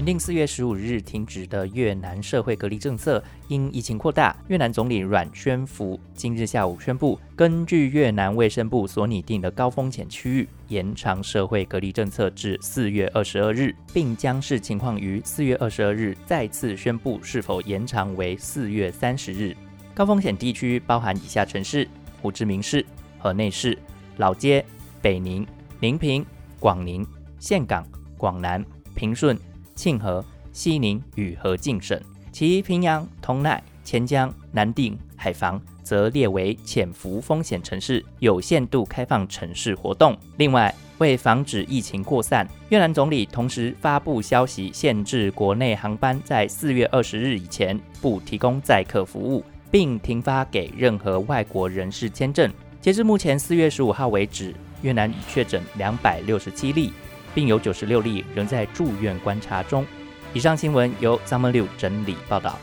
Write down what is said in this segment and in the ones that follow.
原定四月十五日停止的越南社会隔离政策，因疫情扩大，越南总理阮宣福今日下午宣布，根据越南卫生部所拟定的高风险区域，延长社会隔离政策至四月二十二日，并将视情况于四月二十二日再次宣布是否延长为四月三十日。高风险地区包含以下城市：胡志明市、河内市、老街、北宁、宁平、广宁、岘港、广南、平顺。庆和、西宁与河静省，其平阳、通奈、钱江、南定、海防则列为潜伏风险城市，有限度开放城市活动。另外，为防止疫情扩散，越南总理同时发布消息，限制国内航班在四月二十日以前不提供载客服务，并停发给任何外国人士签证。截至目前四月十五号为止，越南已确诊两百六十七例。并有九十六例仍在住院观察中。以上新闻由 Summer Liu 整理报道。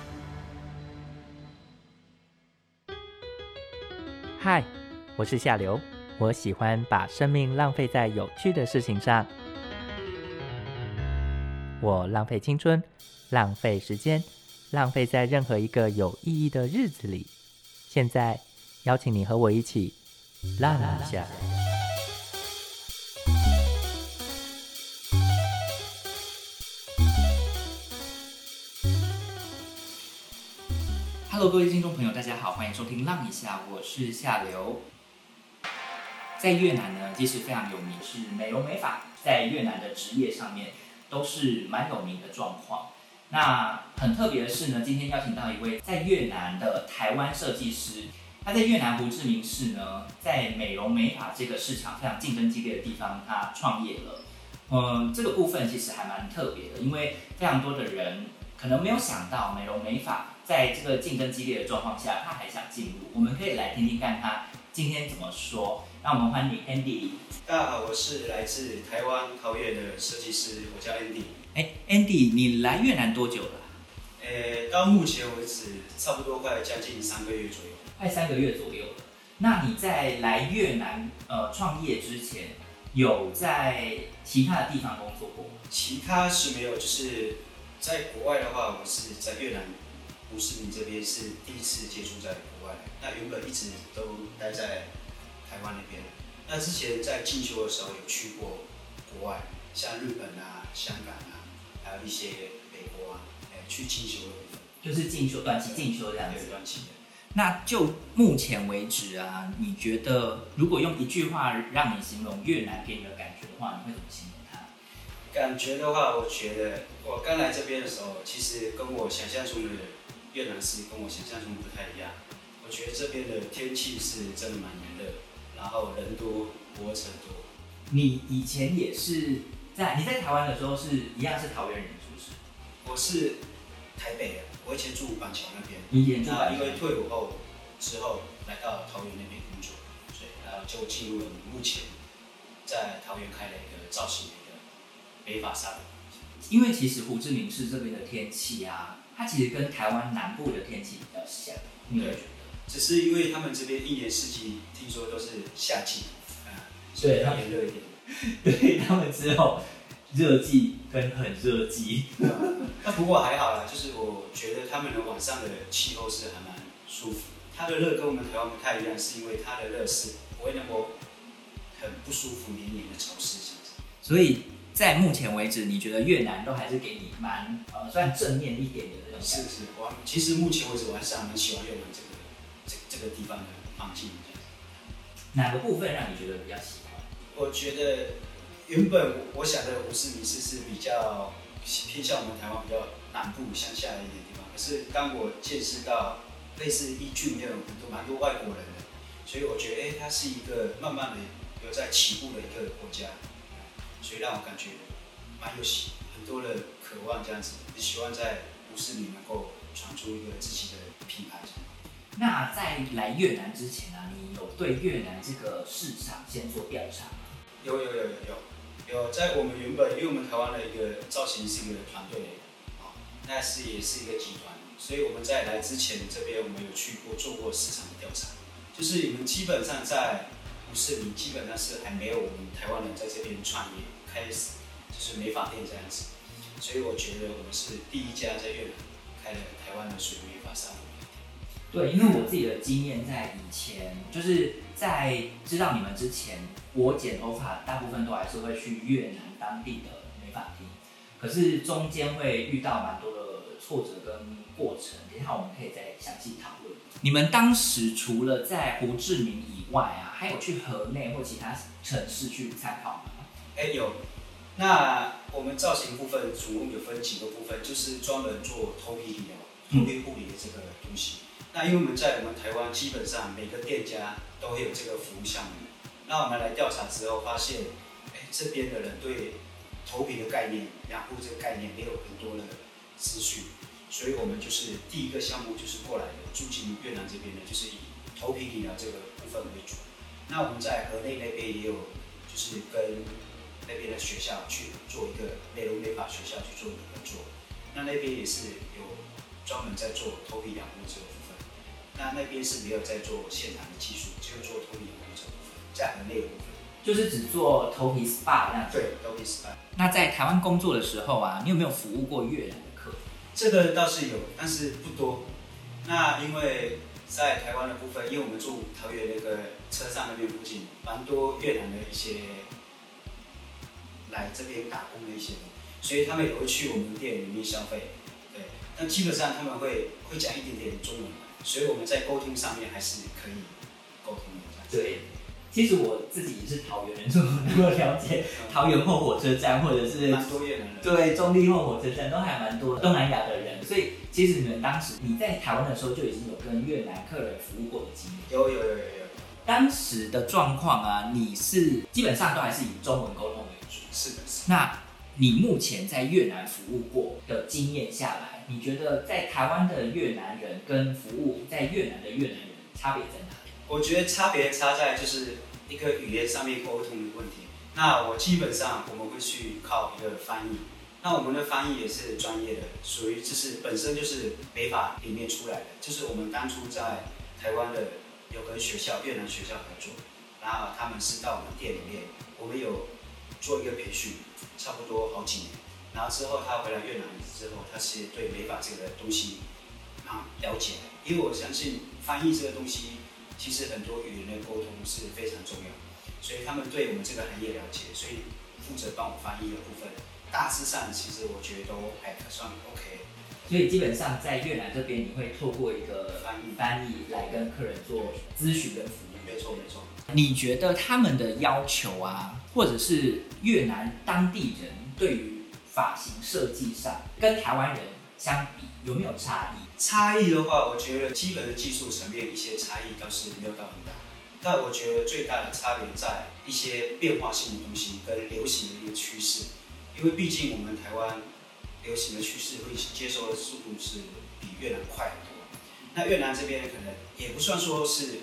嗨，我是夏流，我喜欢把生命浪费在有趣的事情上。我浪费青春，浪费时间，浪费在任何一个有意义的日子里。现在，邀请你和我一起浪一下。Hello，各位听众朋友，大家好，欢迎收听《浪一下》，我是夏流。在越南呢，其实非常有名，是美容美发，在越南的职业上面都是蛮有名的状况。那很特别的是呢，今天邀请到一位在越南的台湾设计师，他在越南胡志明市呢，在美容美发这个市场非常竞争激烈的地方，他创业了。嗯，这个部分其实还蛮特别的，因为非常多的人可能没有想到美容美发。在这个竞争激烈的状况下，他还想进入，我们可以来听听看他今天怎么说。让我们欢迎 Andy。大家好，我是来自台湾桃园的设计师，我叫 Andy。哎，Andy，你来越南多久了？呃，到目前为止，差不多快将近三个月左右。快三个月左右了。那你在来越南呃创业之前，有在其他的地方工作过吗？其他是没有，就是在国外的话，我是在越南。吴世明这边是第一次接触在国外，那原本一直都待在台湾那边。那之前在进修的时候有去过国外，像日本啊、香港啊，还有一些美国啊，哎，去进修的部分。就是进修，短期进修这样子。短期的。那就目前为止啊，你觉得如果用一句话让你形容越南给你的感觉的话，你会怎么形容它？感觉的话，我觉得我刚来这边的时候，其实跟我想象中的。越南是跟我想象中不太一样，我觉得这边的天气是真的蛮炎热，然后人多，车多。你以前也是在你在台湾的时候是一样是桃园人，是不是？我是台北的，我以前住板桥那边。以前住那因为退伍后之后来到桃园那边工作，所以然后就进入了目前在桃园开了一个造型的一个美发沙龙。因为其实胡志明市这边的天气啊。它其实跟台湾南部的天气比较像，对，只是因为他们这边一年四季听说都是夏季，啊，对，它炎热一点，对他们只有热季跟很热季。那不过还好啦，就是我觉得他们的晚上的气候是还蛮舒服。它的热跟我们台湾不太一样，是因为它的热是不会那么很不舒服、黏黏的潮湿所以。在目前为止，你觉得越南都还是给你蛮呃算正面一点的那种是是，我其实目前为止我还是蛮喜欢越南这个这这个地方的环境。哪个部分让你觉得比较喜欢？我觉得原本我想的胡志明市是比较偏向我们台湾比较南部乡下的一点地方，可是当我见识到类似一郡那种很多蛮多外国人的，所以我觉得哎，它是一个慢慢的有在起步的一个国家。所以让我感觉蛮有喜，很多的渴望这样子，也希望在都市里能够闯出一个自己的品牌。那在来越南之前呢，你有对越南这个市场先做调查吗？有有有有有有，在我们原本，因为我们台湾的一个造型是一个团队，啊，那是也是一个集团，所以我们在来之前这边我们有去过做过市场的调查，就是你们基本上在。不是，你基本上是还没有我们台湾人在这边创业，开始就是美发店这样子。所以我觉得我们是第一家在越南开了台湾的水美发沙龙。对，因为我自己的经验在以前，就是在知道你们之前，我剪头发大部分都还是会去越南当地的美发厅，可是中间会遇到蛮多的挫折跟过程，等一下我们可以再详细讨论。你们当时除了在胡志明以外啊，还有去河内或其他城市去参考吗？哎，有。那我们造型部分总共有分几个部分，就是专门做头皮理疗、头皮护理的这个东西。那因为我们在我们台湾基本上每个店家都会有这个服务项目。那我们来调查之后发现，哎，这边的人对头皮的概念、养护这个概念没有很多的资讯，所以我们就是第一个项目就是过来的，住进越南这边的，就是以头皮理疗这个部分为主。那我们在河内那边也有，就是跟那边的学校去做一个美容美发学校去做一个合作。那那边也是有专门在做头皮养护这个部分。那那边是没有在做现场的技术，只有做头皮养护这部分，在很内的部分。就是只做头皮 SPA 那样子。对，头皮 SPA。那在台湾工作的时候啊，你有没有服务过越南的客？这个倒是有，但是不多。那因为在台湾的部分，因为我们住桃园那个车站那边附近，蛮多越南的一些来这边打工的一些人，所以他们也会去我们店里面消费。对，但基本上他们会会讲一点点中文，所以我们在沟通上面还是可以沟通的。对，其实我自己也是桃园人，所以我能够了解桃园后火车站或者是蛮多越南人。对，中立后火车站都还蛮多东南亚的人，所以其实你们当时你在台湾的时候就已经有跟越南客人服务过的经验。有有有有有。当时的状况啊，你是基本上都还是以中文沟通是的，是。那你目前在越南服务过的经验下来，你觉得在台湾的越南人跟服务在越南的越南人差别在哪里？我觉得差别差在就是一个语言上面沟通的问题。那我基本上我们会去靠一个翻译。那我们的翻译也是专业的，属于就是本身就是北法里面出来的。就是我们当初在台湾的有跟学校越南学校合作，然后他们是到我们店里面，我们有做一个培训，差不多好几年。然后之后他回来越南之后，他是对美法这个东西啊了解，因为我相信翻译这个东西。其实很多语言的沟通是非常重要，所以他们对我们这个行业了解，所以负责帮我翻译的部分，大致上其实我觉得都还算 OK。所以基本上在越南这边，你会透过一个翻译翻译来跟客人做咨询跟服务。没错没错。你觉得他们的要求啊，或者是越南当地人对于发型设计上，跟台湾人相比有没有差异？差异的话，我觉得基本的技术层面一些差异倒是没有到很大，但我觉得最大的差别在一些变化性的东西跟流行的一个趋势，因为毕竟我们台湾流行的趋势会接收的速度是比越南快很多，那越南这边可能也不算说是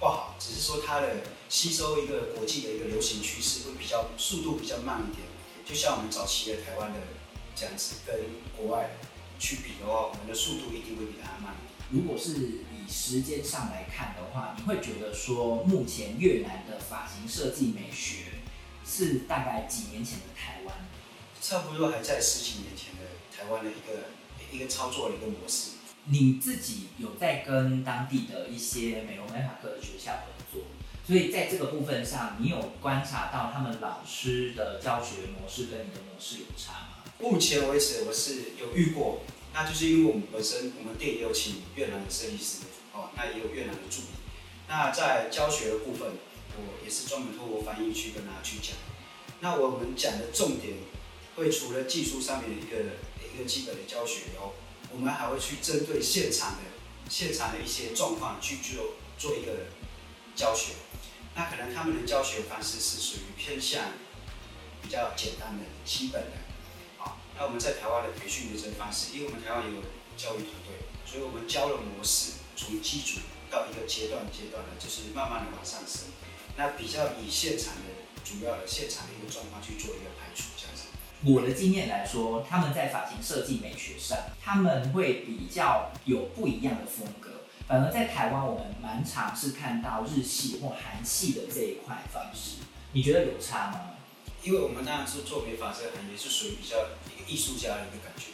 不好，只是说它的吸收一个国际的一个流行趋势会比较速度比较慢一点，就像我们早期的台湾的这样子跟国外。去比的话，我们的速度一定会比它慢。如果是以时间上来看的话，你会觉得说，目前越南的发型设计美学是大概几年前的台湾？差不多还在十几年前的台湾的一个一个操作的一个模式。你自己有在跟当地的一些美容美发科的学校合作，所以在这个部分上，你有观察到他们老师的教学模式跟你的模式有差吗？目前为止，我是有遇过。那就是因为我们本身我们店也有请越南的设计师哦，那也有越南的助理。那在教学的部分，我也是专门透过翻译去跟他去讲。那我们讲的重点，会除了技术上面的一个一个基本的教学哦，我们还会去针对现场的现场的一些状况去做做一个教学。那可能他们的教学方式是属于偏向比较简单的、基本的。那我们在台湾的培训的这个方式，因为我们台湾有教育团队，所以我们教的模式从基础到一个阶段阶段的，就是慢慢的往上升。那比较以现场的主要的现场的一个状况去做一个排除，我的经验来说，他们在发型设计美学上，他们会比较有不一样的风格。反而在台湾，我们蛮常是看到日系或韩系的这一块方式。你觉得有差吗？因为我们当然是做美发这个行业是属于比较一个艺术家的一个感觉。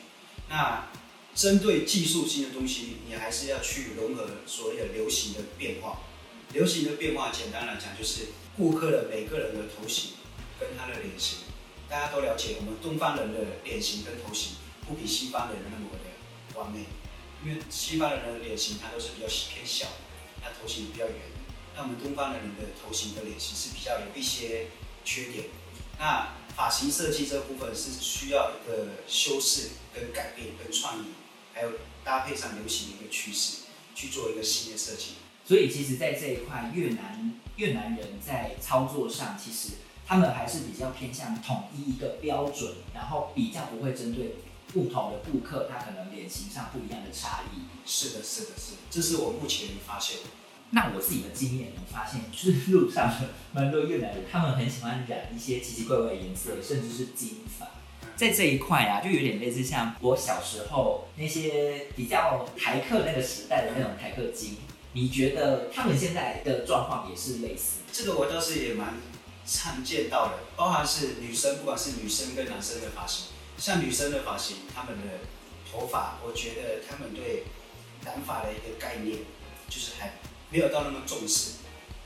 那针对技术性的东西，你还是要去融合所谓的流行的变化。流行的变化，简单来讲就是顾客的每个人的头型跟他的脸型。大家都了解，我们东方人的脸型跟头型不比西方人那么的完美，因为西方人的脸型它都是比较偏小，那头型比较圆。那我们东方人的头型的脸型是比较有一些缺点。那发型设计这部分是需要一个修饰、跟改变、跟创意，还有搭配上流行的一个趋势，去做一个新的设计。所以其实，在这一块，越南越南人在操作上，其实。他们还是比较偏向统一一个标准，然后比较不会针对不同的顾客，他可能脸型上不一样的差异。是的，是的，是的，这是我目前发现。那我自己的经验，我发现就是路上蛮多越南人，他们很喜欢染一些奇奇怪怪的颜色，甚至是金发。在这一块啊，就有点类似像我小时候那些比较台客那个时代的那种台客金。你觉得他们现在的状况也是类似？这个我倒是也蛮。常见到的，包含是女生，不管是女生跟男生的发型，像女生的发型，他们的头发，我觉得他们对染发的一个概念，就是还没有到那么重视。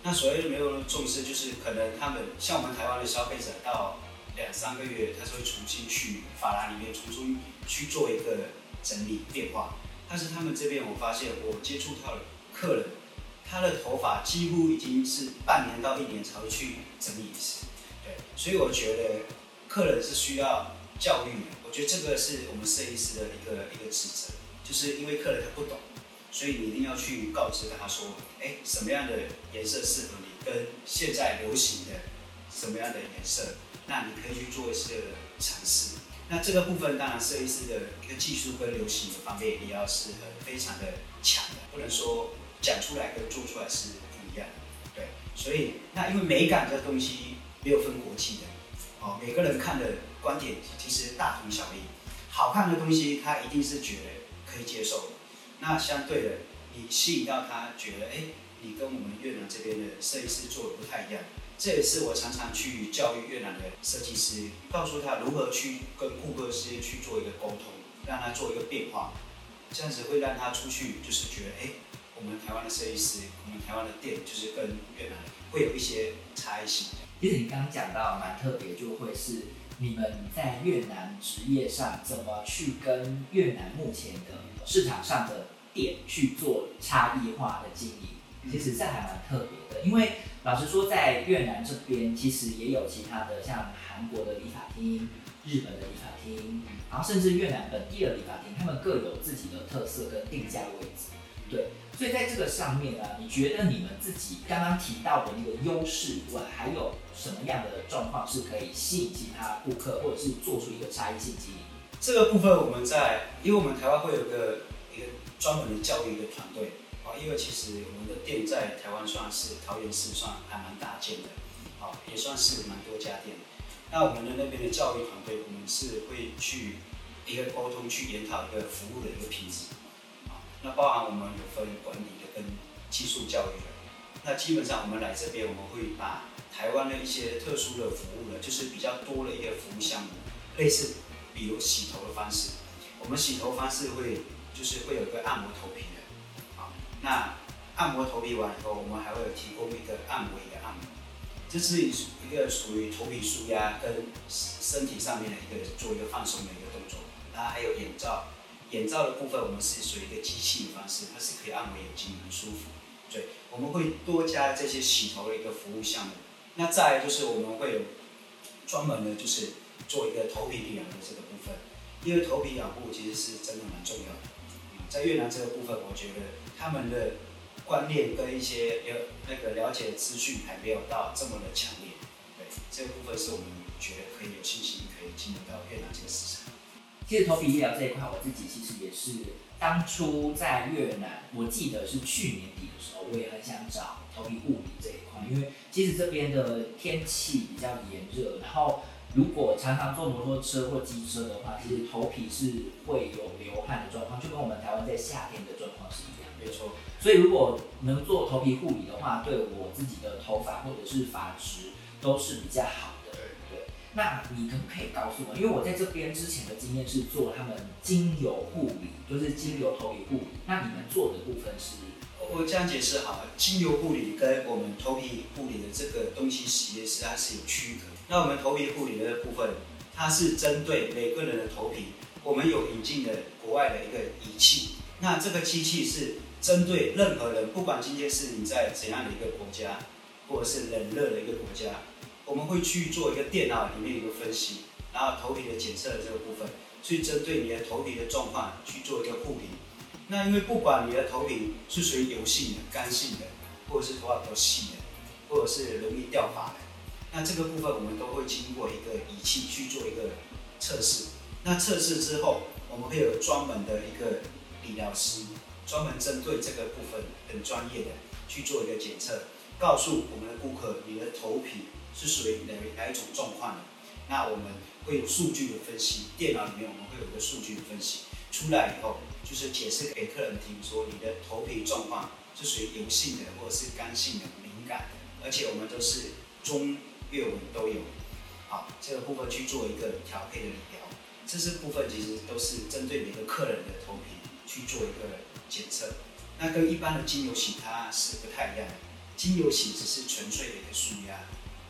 那所谓的没有那么重视，就是可能他们像我们台湾的消费者，到两三个月，他是会重新去发廊里面重新去做一个整理变化。但是他们这边，我发现我接触到的客人。他的头发几乎已经是半年到一年才会去整理一次，对，所以我觉得客人是需要教育的。我觉得这个是我们设计师的一个一个职责，就是因为客人他不懂，所以你一定要去告知他说，哎，什么样的颜色适合你，跟现在流行的什么样的颜色，那你可以去做一些尝试。那这个部分当然设计师的一个技术跟流行的方面也要是很非常的强的，不能说。讲出来跟做出来是不一样，对，所以那因为美感这东西没有分国际的，哦，每个人看的观点其实大同小异，好看的东西他一定是觉得可以接受。的，那相对的，你吸引到他觉得，哎，你跟我们越南这边的设计师做的不太一样，这也是我常常去教育越南的设计师，告诉他如何去跟顾客之间去做一个沟通，让他做一个变化，这样子会让他出去就是觉得，哎。我们台湾的设计师，我们台湾的店就是跟越南会有一些差异性。其实你刚刚讲到蛮特别，就会是你们在越南职业上怎么去跟越南目前的市场上的店去做差异化的经营。其实这还蛮特别的，因为老实说，在越南这边其实也有其他的，像韩国的理发厅、日本的理发厅，然后甚至越南本地的理发厅，他们各有自己的特色跟定价位置。对。所以在这个上面呢，你觉得你们自己刚刚提到的那个优势以外，还有什么样的状况是可以吸引其他顾客，或者是做出一个差异性经营？这个部分我们在，因为我们台湾会有个一个专门的教育的团队啊，因为其实我们的店在台湾算是桃园市算还蛮大件的，啊，也算是蛮多家店。那我们的那边的教育团队，我们是会去一个沟通，去研讨一个服务的一个品质。那包含我们有分管理的跟技术教育的，那基本上我们来这边，我们会把台湾的一些特殊的服务呢，就是比较多的一个服务项目，类似比如洗头的方式，我们洗头方式会就是会有一个按摩头皮的，好，那按摩头皮完以后，我们还会有提供一个按摩仪的按摩，这是一个属于头皮舒压跟身体上面的一个做一个放松的一个动作，那还有眼罩。眼罩的部分，我们是属于一个机器的方式，它是可以按摩眼睛，很舒服。对，我们会多加这些洗头的一个服务项目。那再就是我们会有专门的，就是做一个头皮养的这个部分，因为头皮养护其实是真的蛮重要的。在越南这个部分，我觉得他们的观念跟一些了那个了解的资讯还没有到这么的强烈。对，这个部分是我们觉得可以有信心可以进入到越南这个市场。其实头皮医疗这一块，我自己其实也是当初在越南，我记得是去年底的时候，我也很想找头皮护理这一块，因为其实这边的天气比较炎热，然后如果常常坐摩托车或机车的话，其实头皮是会有流汗的状况，就跟我们台湾在夏天的状况是一样。没错。所以如果能做头皮护理的话，对我自己的头发或者是发质都是比较好。那你可不可以告诉我？因为我在这边之前的经验是做他们精油护理，就是精油头皮护理。那你们做的部分是？我这样解释好了，精油护理跟我们头皮护理的这个东西实验室它是有区隔。那我们头皮护理的部分，它是针对每个人的头皮，我们有引进的国外的一个仪器。那这个机器是针对任何人，不管今天是你在怎样的一个国家，或者是冷热的一个国家。我们会去做一个电脑里面一个分析，然后头皮的检测的这个部分，去针对你的头皮的状况去做一个护理。那因为不管你的头皮是属于油性的、干性的，或者是头发比较细的，或者是容易掉发的，那这个部分我们都会经过一个仪器去做一个测试。那测试之后，我们会有专门的一个理疗师，专门针对这个部分很专业的去做一个检测，告诉我们的顾客你的头皮。是属于哪哪一种状况的？那我们会有数据的分析，电脑里面我们会有一个数据的分析出来以后，就是解释给客人听，说你的头皮状况是属于油性的或者是干性的、敏感，而且我们都是中、粤文都有。好，这个部分去做一个调配的理疗，这些部分其实都是针对每个客人的头皮去做一个检测。那跟一般的精油洗它是不太一样的，精油洗只是纯粹的一个舒压。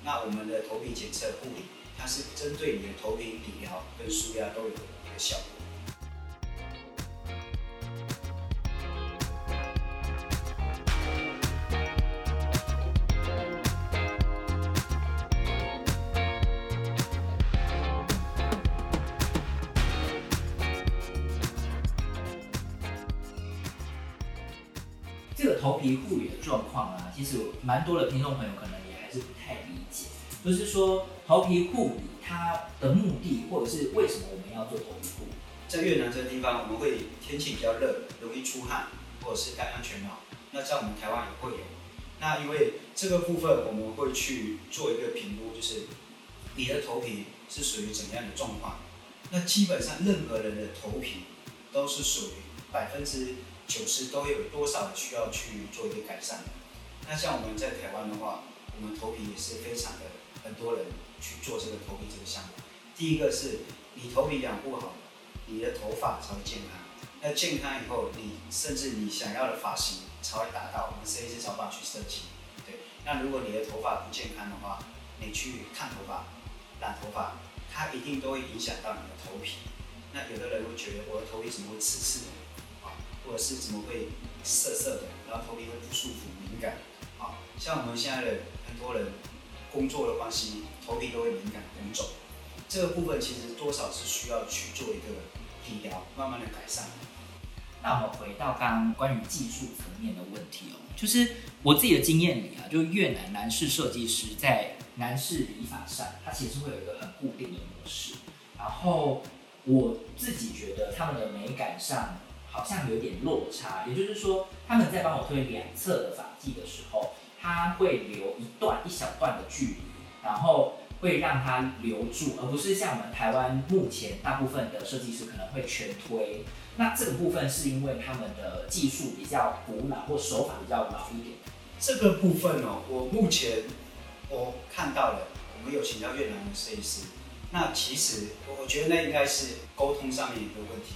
那我们的头皮检测护理，它是针对你的头皮理疗跟舒压都有一个效果。这个头皮护理的状况啊，其实蛮多的听众朋友可能就是说，头皮护理它的目的，或者是为什么我们要做头皮护理？在越南这个地方，我们会天气比较热，容易出汗，或者是戴安全帽。那在我们台湾也会有。那因为这个部分，我们会去做一个评估，就是你的头皮是属于怎样的状况。那基本上任何人的头皮都是属于百分之九十都有多少需要去做一个改善。那像我们在台湾的话，我们头皮也是非常的。很多人去做这个头皮这个项目，第一个是你头皮养护好，你的头发才会健康。那健康以后，你甚至你想要的发型才会达到。我们设计师找办法去设计。对，那如果你的头发不健康的话，你去烫头发、染头发，它一定都会影响到你的头皮。那有的人会觉得我的头皮怎么会刺刺的啊，或者是怎么会涩涩的，然后头皮会不舒服、敏感。啊，像我们现在的很多人。工作的关系，头皮都会敏感红肿，这个部分其实多少是需要去做一个理疗，慢慢的改善。那我们回到刚刚关于技术层面的问题哦，就是我自己的经验里啊，就越南男士设计师在男士理发上，他其实会有一个很固定的模式，然后我自己觉得他们的美感上好像有点落差，也就是说他们在帮我推两侧的发髻的时候。它会留一段一小段的距离，然后会让它留住，而不是像我们台湾目前大部分的设计师可能会全推。那这个部分是因为他们的技术比较古老或手法比较老一点。这个部分哦，我目前我看到了，我们有请到越南的设计师。那其实我觉得那应该是沟通上面一个问题。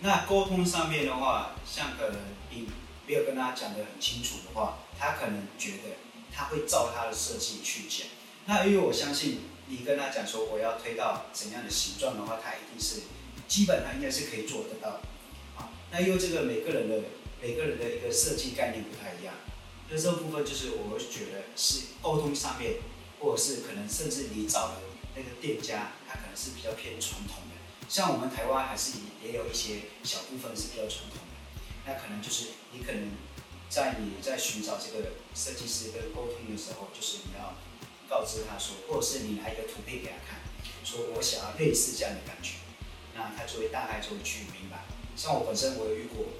那沟通上面的话，像可能你没有跟他讲得很清楚的话。他可能觉得他会照他的设计去讲，那因为我相信你跟他讲说我要推到怎样的形状的话，他一定是基本上应该是可以做得到。啊，那因为这个每个人的每个人的一个设计概念不太一样，那这部分就是我觉得是沟通上面，或者是可能甚至你找的那个店家，他可能是比较偏传统的，像我们台湾还是也有一些小部分是比较传统的，那可能就是你可能。在你在寻找这个设计师跟沟通的时候，就是你要告知他说，或者是你拿一个图片给他看，说我想要类似这样的感觉，那他就会大概就会去明白。像我本身我有遇过，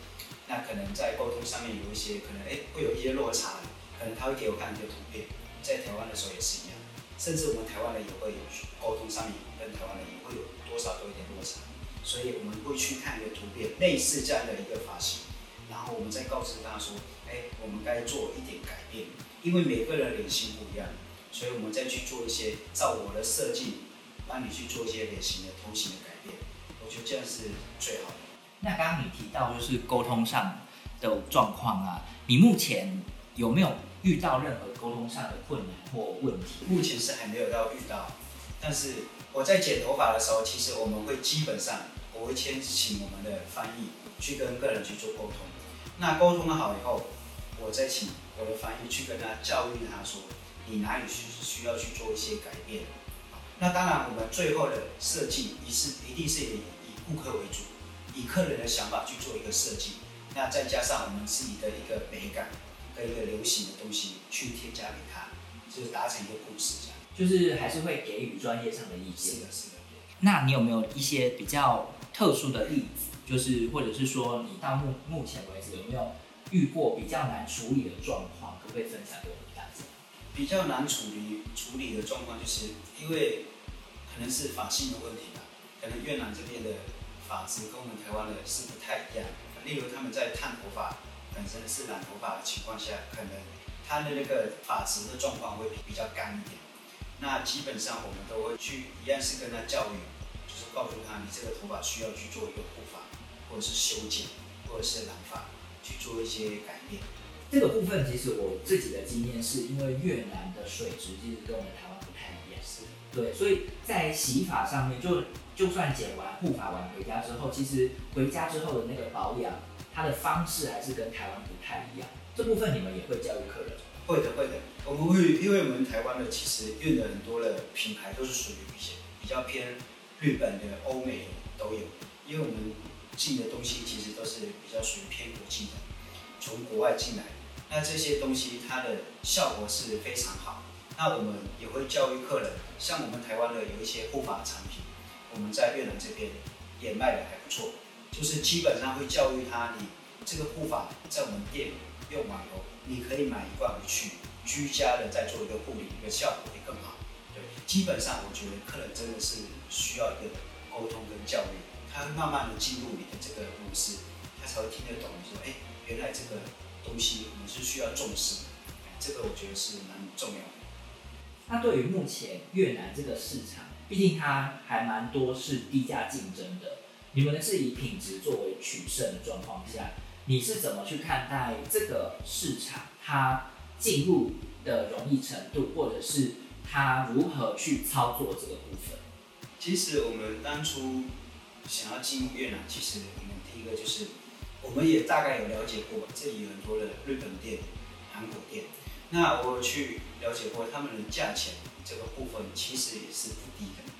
那可能在沟通上面有一些可能哎会有一些落差，可能他会给我看一个图片，在台湾的时候也是一样，甚至我们台湾人也会有沟通上面跟台湾人也会有多少都有点落差，所以我们会去看一个图片，类似这样的一个发型，然后我们再告知他说。哎，我们该做一点改变，因为每个人脸型不一样，所以我们再去做一些照我的设计帮你去做一些脸型的头型的改变，我觉得这样是最好的。那刚刚你提到就是沟通上的状况啊，你目前有没有遇到任何沟通上的困难或问题？目前是还没有到遇到，但是我在剪头发的时候，其实我们会基本上我会先请我们的翻译去跟个人去做沟通。那沟通好以后，我再请我的翻译去跟他教育他说，你哪里需需要去做一些改变。那当然，我们最后的设计一是一定是以以顾客为主，以客人的想法去做一个设计。那再加上我们自己的一个美感跟一个流行的东西去添加给他，就是达成一个故事这样。就是还是会给予专业上的意见。是的，是的。那你有没有一些比较特殊的例子？就是或者是说，你到目目前为止有没有遇过比较难处理的状况？可不可以分享给我们大家？比较难处理处理的状况，就是因为可能是发型的问题吧。可能越南这边的发质跟我们台湾的是不太一样。例如他们在烫头发本身是染头发的情况下，可能他的那个发质的状况会比较干一点。那基本上我们都会去一样是跟他教育，就是告诉他你这个头发需要去做一个护发，或者是修剪，或者是染发，去做一些改变。这个部分其实我自己的经验是因为越南的水质其实跟我们台湾不太一样，是对，所以在洗发上面，就就算剪完护发完回家之后，其实回家之后的那个保养，它的方式还是跟台湾不太一样。这部分你们也会教育客人？会的，会的。我们会，因为我们台湾的其实用的很多的品牌都是属于一些比较偏日本的、欧美的都有，因为我们进的东西其实都是比较属于偏国际的，从国外进来。那这些东西它的效果是非常好，那我们也会教育客人，像我们台湾的有一些护发产品，我们在越南这边也卖的还不错，就是基本上会教育他，你这个护发在我们店用完后，你可以买一罐回去，居家的再做一个护理，一个效果会更好。对，基本上我觉得客人真的是需要一个沟通跟教育，他会慢慢的进入你的这个故事，他才会听得懂你说，哎，原来这个。东西我们是需要重视，这个我觉得是蛮重要的。那对于目前越南这个市场，毕竟它还蛮多是低价竞争的，你们是以品质作为取胜的状况下，你是怎么去看待这个市场它进入的容易程度，或者是它如何去操作这个部分？其实我们当初想要进入越南，其实我们第一个就是。我们也大概有了解过，这里有很多的日本店、韩国店。那我去了解过他们的价钱，这个部分其实也是不低的。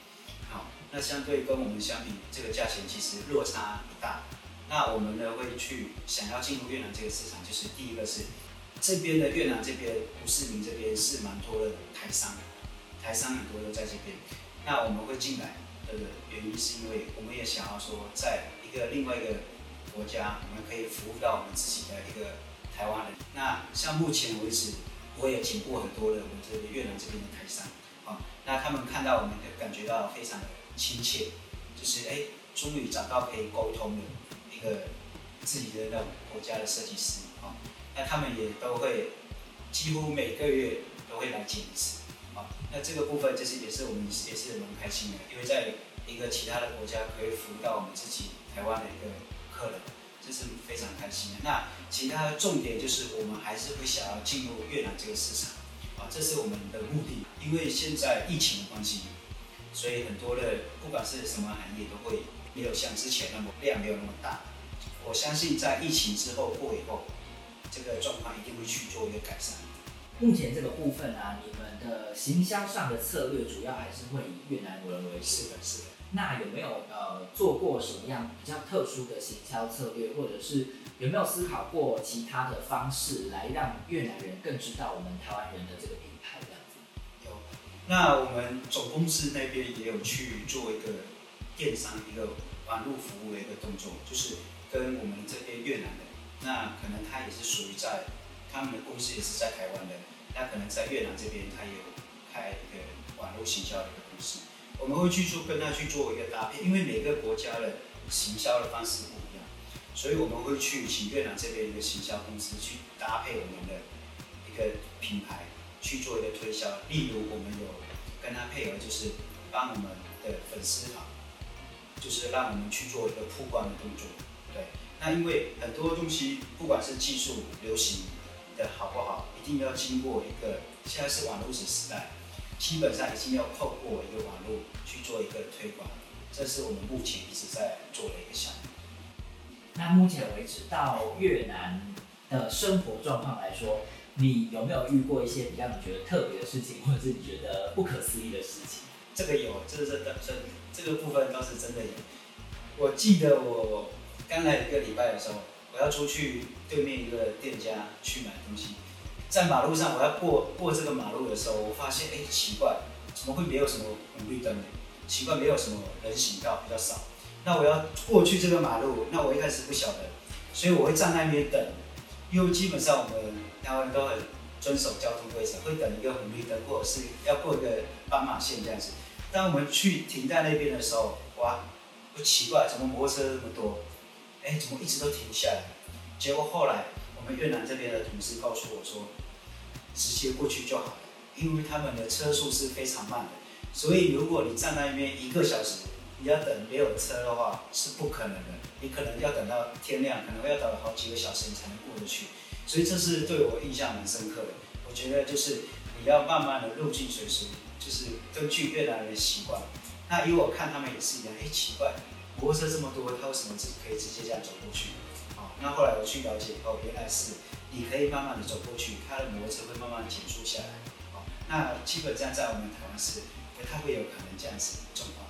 好，那相对跟我们相比，这个价钱其实落差不大。那我们呢会去想要进入越南这个市场，就是第一个是这边的越南这边胡世明这边是蛮多的台商，台商很多都在这边。那我们会进来的原因是因为我们也想要说，在一个另外一个。国家，我们可以服务到我们自己的一个台湾人。那像目前为止，我也请过很多的我们这个越南这边的台商啊，那他们看到我们，感觉到非常的亲切，就是哎，终于找到可以沟通的一个自己的那种国家的设计师啊。那他们也都会几乎每个月都会来见一次。那这个部分就是也是我们也是蛮开心的，因为在一个其他的国家可以服务到我们自己台湾的一个。客人，这是非常开心的。那其他的重点就是，我们还是会想要进入越南这个市场，啊，这是我们的目的。因为现在疫情的关系，所以很多的不管是什么行业都会没有像之前那么量没有那么大。我相信在疫情之后过以后，这个状况一定会去做一个改善。目前这个部分啊，你们的行销上的策略主要还是会以越南人为主。是的，是的。那有没有呃做过什么样比较特殊的行销策略，或者是有没有思考过其他的方式来让越南人更知道我们台湾人的这个品牌这样子？有，那我们总公司那边也有去做一个电商一个网络服务的一个动作，就是跟我们这边越南的，那可能他也是属于在他们的公司也是在台湾的，那可能在越南这边他也有开一个网络行销的一个公司。我们会去做跟他去做一个搭配，因为每个国家的行销的方式不一样，所以我们会去请越南这边一个行销公司去搭配我们的一个品牌去做一个推销。例如，我们有跟他配合，就是帮我们的粉丝团，就是让我们去做一个曝光的动作。对，那因为很多东西，不管是技术流行的好不好，一定要经过一个现在是网络时时代，基本上已经要透过一个网络去做一个推广，这是我们目前一直在做的一个项目。那目前为止，到越南的生活状况来说，你有没有遇过一些比较你觉得特别的事情，或者是你觉得不可思议的事情？这个有，这是真的，真这个部分倒是真的有。我记得我刚来一个礼拜的时候，我要出去对面一个店家去买东西，在马路上我要过过这个马路的时候，我发现哎奇怪，怎么会没有什么红绿灯呢？奇怪，没有什么人行道，比较少。那我要过去这个马路，那我一开始不晓得，所以我会站在那边等，因为基本上我们台湾都很遵守交通规则，会等一个红绿灯，或者是要过一个斑马线这样子。当我们去停在那边的时候，哇，不奇怪，怎么摩托车那么多？哎，怎么一直都停不下来？结果后来我们越南这边的同事告诉我说，直接过去就好了，因为他们的车速是非常慢的，所以如果你站在那边一个小时，你要等没有车的话是不可能的，你可能要等到天亮，可能要等好几个小时你才能过得去。所以这是对我印象蛮深刻的。我觉得就是你要慢慢的入境随俗，就是根据越南人的习惯。那因为我看他们也是一样，哎，奇怪，摩托车这么多，他为什么自己可以直接这样走过去？好，那后来我去了解以后，原来是你可以慢慢的走过去，他的摩托车会慢慢减速下来。好，那基本上在我们台湾是不太会有可能这样子状况。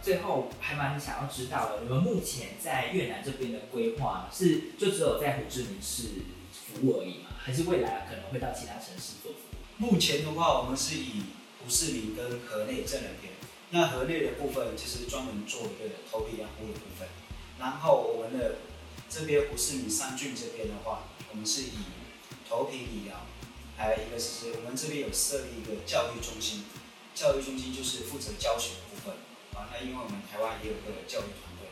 最后还蛮想要知道的，你们目前在越南这边的规划是就只有在胡志明市服务而已吗？还是未来可能会到其他城市做服务？目前的话，我们是以胡志明跟河内这两边。那河内的部分就是专门做一个头皮养护的部分。然后我们的这边胡志明三郡这边的话，我们是以头皮理疗，还有一个是我们这边有设立一个教育中心，教育中心就是负责教学的部分。啊，那因为我们台湾也有个教育团队，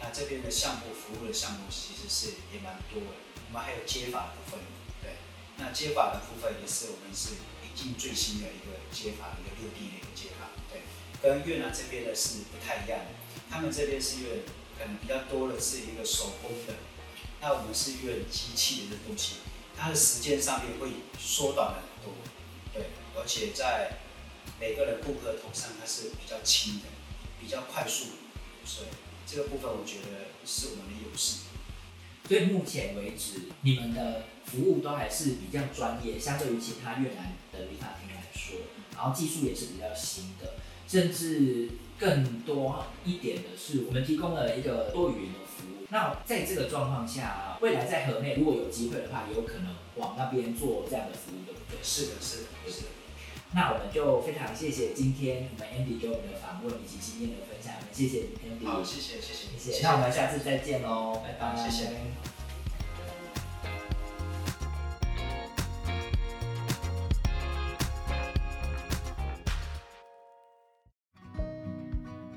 那这边的项目服务的项目其实是也蛮多的。我们还有接法部分，对，那接法的部分也是我们是引进最新的一个接法，一个六 D 的一个接法，对，跟越南这边的是不太一样的。他们这边是用可能比较多的是一个手工的，那我们是用机器的东西，它的时间上面会缩短很多，对，而且在每个人顾客头上它是比较轻的。比较快速，所以这个部分我觉得是我们的优势。所以目前为止，你们的服务都还是比较专业，相对于其他越南的理发厅来说，然后技术也是比较新的，甚至更多一点的是，我们提供了一个多语言的服务。那在这个状况下，未来在河内如果有机会的话，有可能往那边做这样的服务，对不对？是的，是的，是的。那我们就非常谢谢今天我们 Andy 给我们的访问以及经验的分享，谢谢 Andy。好，谢谢，谢谢，谢谢。那我们下次再见喽，拜拜，谢谢。